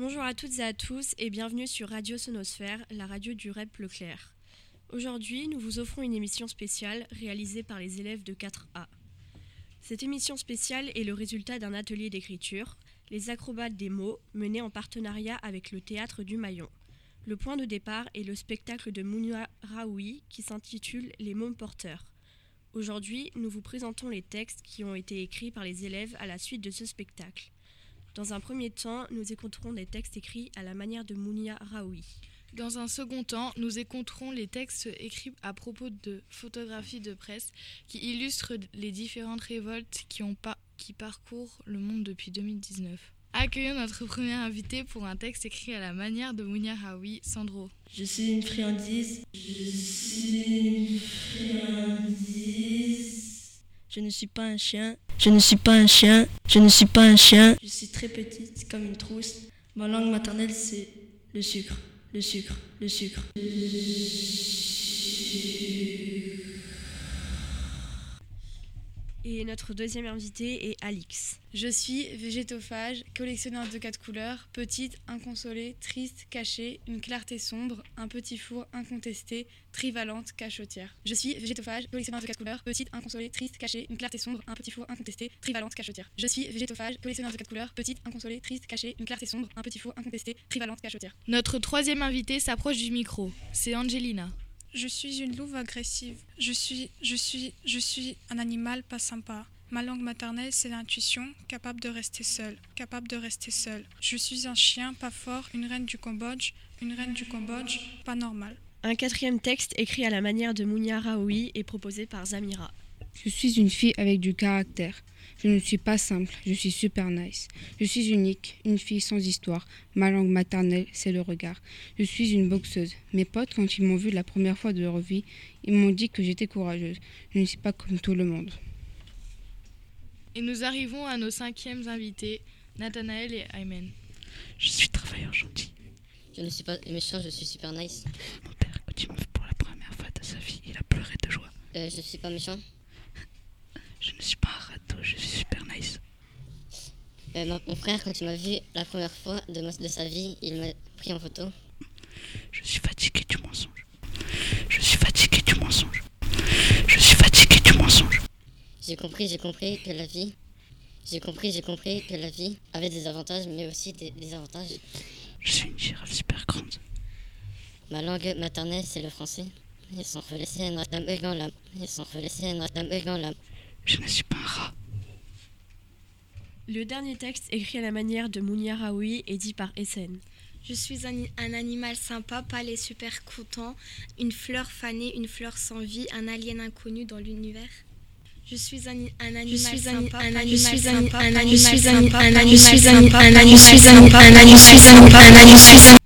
Bonjour à toutes et à tous et bienvenue sur Radio Sonosphère, la radio du REP Leclerc. Aujourd'hui, nous vous offrons une émission spéciale réalisée par les élèves de 4A. Cette émission spéciale est le résultat d'un atelier d'écriture, Les acrobates des mots, mené en partenariat avec le théâtre du Maillon. Le point de départ est le spectacle de Mounia Raoui qui s'intitule Les mômes porteurs. Aujourd'hui, nous vous présentons les textes qui ont été écrits par les élèves à la suite de ce spectacle. Dans un premier temps, nous écouterons des textes écrits à la manière de Mounia Raoui. Dans un second temps, nous écouterons les textes écrits à propos de photographies de presse qui illustrent les différentes révoltes qui, ont pas, qui parcourent le monde depuis 2019. Accueillons notre premier invité pour un texte écrit à la manière de Mounia Raoui, Sandro. Je suis une friandise. Je suis une friandise. Je ne suis pas un chien. Je ne suis pas un chien. Je ne suis pas un chien. Je suis très petite, comme une trousse. Ma langue maternelle, c'est le sucre, le sucre, le sucre. Et notre deuxième invité est Alix. Je suis végétophage, collectionneur de quatre couleurs, petite, inconsolée, triste, cachée, une clarté sombre, un petit four incontesté, trivalente, cachotière. Je suis végétophage, collectionneur de quatre couleurs, petite, inconsolée, triste, cachée, une clarté sombre, un petit four incontesté, trivalente, cachotière. Je suis végétophage, collectionneur de quatre couleurs, petite, inconsolée, triste, cachée, une clarté sombre, un petit four incontesté, trivalente, cachotière. Notre troisième invité s'approche du micro. C'est Angelina. Je suis une louve agressive. Je suis, je suis, je suis un animal pas sympa. Ma langue maternelle, c'est l'intuition, capable de rester seule, capable de rester seule. Je suis un chien pas fort, une reine du Cambodge, une reine du Cambodge, pas normale. Un quatrième texte écrit à la manière de Mounia Raoui est proposé par Zamira. Je suis une fille avec du caractère. Je ne suis pas simple, je suis super nice. Je suis unique, une fille sans histoire. Ma langue maternelle, c'est le regard. Je suis une boxeuse. Mes potes, quand ils m'ont vue la première fois de leur vie, ils m'ont dit que j'étais courageuse. Je ne suis pas comme tout le monde. Et nous arrivons à nos cinquièmes invités, Nathanaël et Aymen. Je suis travailleur gentil. Je ne suis pas méchant, je suis super nice. Mon père, quand il m'a vu pour la première fois de sa vie, il a pleuré de joie. Euh, je suis pas méchant. Je ne suis pas un râteau, je suis super nice. Euh, mon, mon frère, quand il m'a vu la première fois de, ma- de sa vie, il m'a pris en photo. Je suis fatigué du mensonge. Je suis fatigué du mensonge. Je suis fatigué du mensonge. J'ai compris, j'ai compris que la vie. J'ai compris, j'ai compris que la vie avait des avantages, mais aussi des désavantages. Je suis une girafe super grande. Ma langue maternelle, c'est le français. Ils sont laisser un dame l'âme. Ils sont laisser un dame l'âme. Je ne suis pas un rat. Le dernier texte écrit à la manière de Mounia Raoui est dit par Essen. Je suis un, un animal sympa, pas les super contents, une fleur fanée, une fleur sans vie, un alien inconnu dans l'univers. Je suis un, un animal sympa, un animal sympa, un animal sympa, un animal sympa, un animal sympa, un animal sympa, un animal sympa.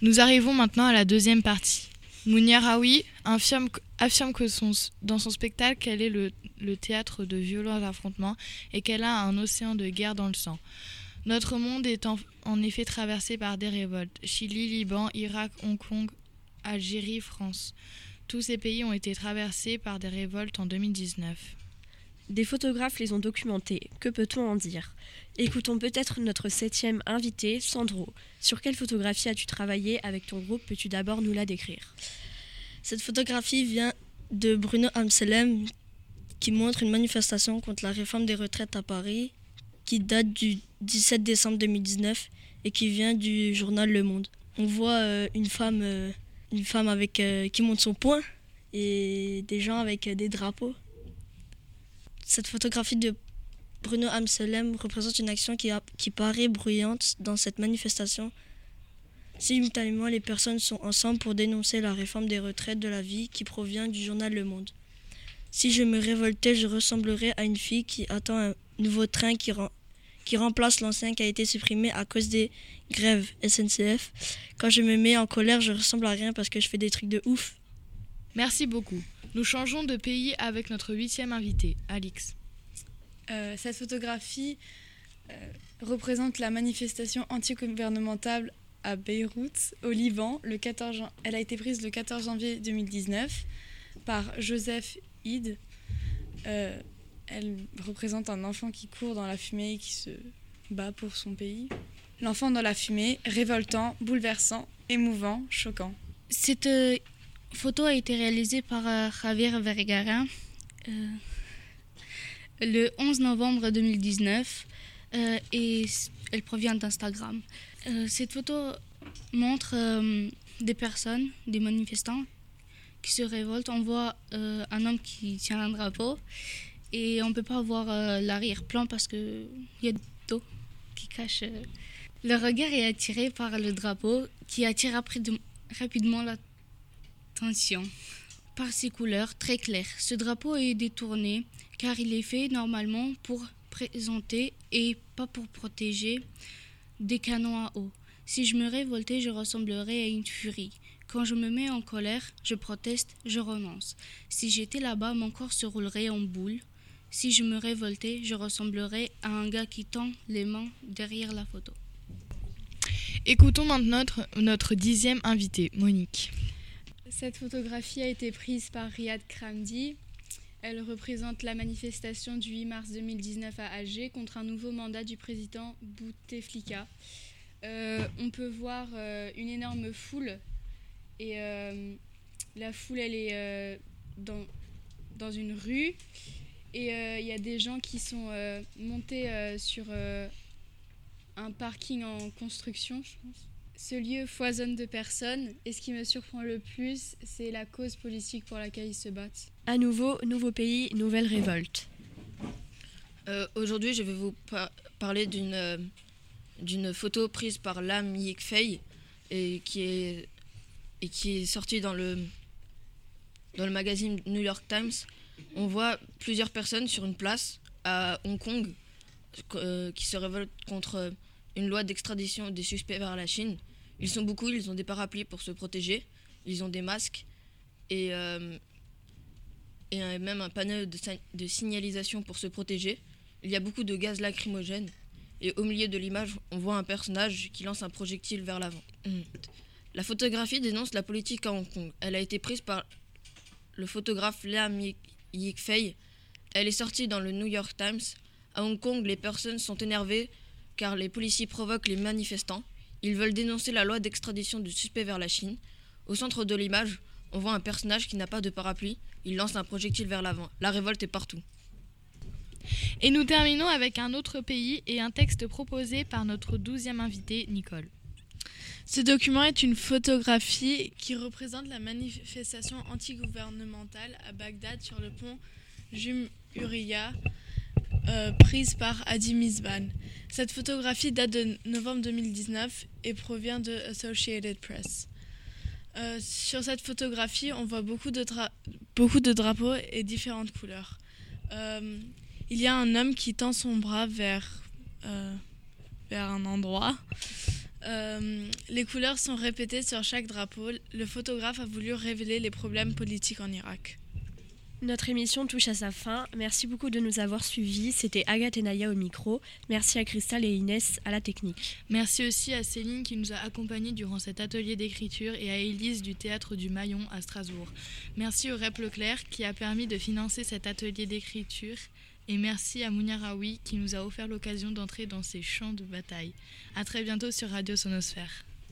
Nous arrivons maintenant à la deuxième partie. Mounia Raoui affirme, que dans son spectacle, qu'elle est le, théâtre de violents affrontements et qu'elle a un océan de guerre dans le sang. Notre monde est en, en effet traversé par des révoltes. Chili, Liban, Irak, Hong Kong, Algérie, France. Tous ces pays ont été traversés par des révoltes en 2019. Des photographes les ont documentés. Que peut-on en dire? Écoutons peut-être notre septième invité, Sandro. Sur quelle photographie as-tu travaillé avec ton groupe? Peux-tu d'abord nous la décrire? Cette photographie vient de Bruno Amselem qui montre une manifestation contre la réforme des retraites à Paris qui date du 17 décembre 2019 et qui vient du journal Le Monde. On voit euh, une femme, euh, une femme avec, euh, qui monte son poing et des gens avec des drapeaux. Cette photographie de Bruno Amselem représente une action qui, paraît bruyante dans cette manifestation. Simultanément, les personnes sont ensemble pour dénoncer la réforme des retraites de la vie qui provient du journal Le Monde. Si je me révoltais, je ressemblerais à une fille qui attend un nouveau train qui, qui remplace l'ancien qui a été supprimé à cause des grèves SNCF. Quand je me mets en colère, je ressemble à rien parce que je fais des trucs de ouf. Merci beaucoup. Nous changeons de pays avec notre huitième invité, Alix. Euh, cette photographie euh, représente la manifestation antigouvernementale à Beyrouth, au Liban. Le 14 jan- Elle a été prise le 14 janvier 2019 par Joseph Id. Euh, elle représente un enfant qui court dans la fumée, qui se bat pour son pays. L'enfant dans la fumée, révoltant, bouleversant, émouvant, choquant. Cette photo a été réalisée par euh, Javier Vergara euh, le 11 novembre 2019 euh, et elle provient d'Instagram. Cette photo montre des personnes, des manifestants qui se révoltent. On voit un homme qui tient un drapeau et on ne peut pas voir l'arrière-plan parce qu'il y a dos qui cache. Le regard est attiré par le drapeau qui attire rapide- rapidement par ses couleurs très claires. Ce drapeau est détourné car il est fait normalement pour présenter et pas pour protéger des canons à eau. Si je me révoltais, je ressemblerais à une furie. Quand je me mets en colère, je proteste, je renonce. Si j'étais là-bas, mon corps se roulerait en boule. Si je me révoltais, je ressemblerais à un gars qui tend les mains derrière la photo. Écoutons maintenant notre, notre dixième invité, Monique. Cette photographie a été prise par Riyad Kramdi. Elle représente la manifestation du 8 mars 2019 à Alger contre un nouveau mandat du président Bouteflika. Euh, on peut voir euh, une énorme foule et euh, la foule elle est dans, dans une rue et il y a des gens qui sont montés sur un parking en construction, je pense. Ce lieu foisonne de personnes et ce qui me surprend le plus, c'est la cause politique pour laquelle ils se battent. À nouveau, nouveau pays, nouvelle révolte. Euh, Aujourd'hui, je vais vous par- parler d'une euh, d'une photo prise par Lam Yikfei et qui est et qui est sortie dans le dans le magazine New York Times. On voit plusieurs personnes sur une place à Hong Kong euh, qui se révoltent contre une loi d'extradition des suspects vers la Chine. Ils sont beaucoup, ils ont des parapluies pour se protéger, ils ont des masques et euh, et même un panneau de, sa- de signalisation pour se protéger. Il y a beaucoup de gaz lacrymogène et au milieu de l'image, on voit un personnage qui lance un projectile vers l'avant. Mm. La photographie dénonce la politique à Hong Kong. Elle a été prise par le photographe Yik- Yikfei. Elle est sortie dans le New York Times. À Hong Kong, les personnes sont énervées car les policiers provoquent les manifestants. Ils veulent dénoncer la loi d'extradition du suspect vers la Chine. Au centre de l'image, on voit un personnage qui n'a pas de parapluie. Il lance un projectile vers l'avant. La révolte est partout. Et nous terminons avec un autre pays et un texte proposé par notre douzième invité, Nicole. Ce document est une photographie qui représente la manifestation antigouvernementale à Bagdad sur le pont Jum Uriya, euh, prise par Adi Mizban. Cette photographie date de novembre 2019 et provient de Associated Press. Euh, sur cette photographie, on voit beaucoup de, beaucoup de drapeaux et différentes couleurs. Euh, il y a un homme qui tend son bras vers, vers un endroit. Les couleurs sont répétées sur chaque drapeau. Le photographe a voulu révéler les problèmes politiques en Irak. Notre émission touche à sa fin. Merci beaucoup de nous avoir suivis. C'était Agathe et Naya au micro. Merci à Cristal et Inès à la technique. Merci aussi à Céline qui nous a accompagnés durant cet atelier d'écriture et à Élise du Théâtre du Maillon à Strasbourg. Merci au REP Leclerc qui a permis de financer cet atelier d'écriture. Et merci à Mounia Raoui qui nous a offert l'occasion d'entrer dans ces champs de bataille. À très bientôt sur Radio Sonosphère.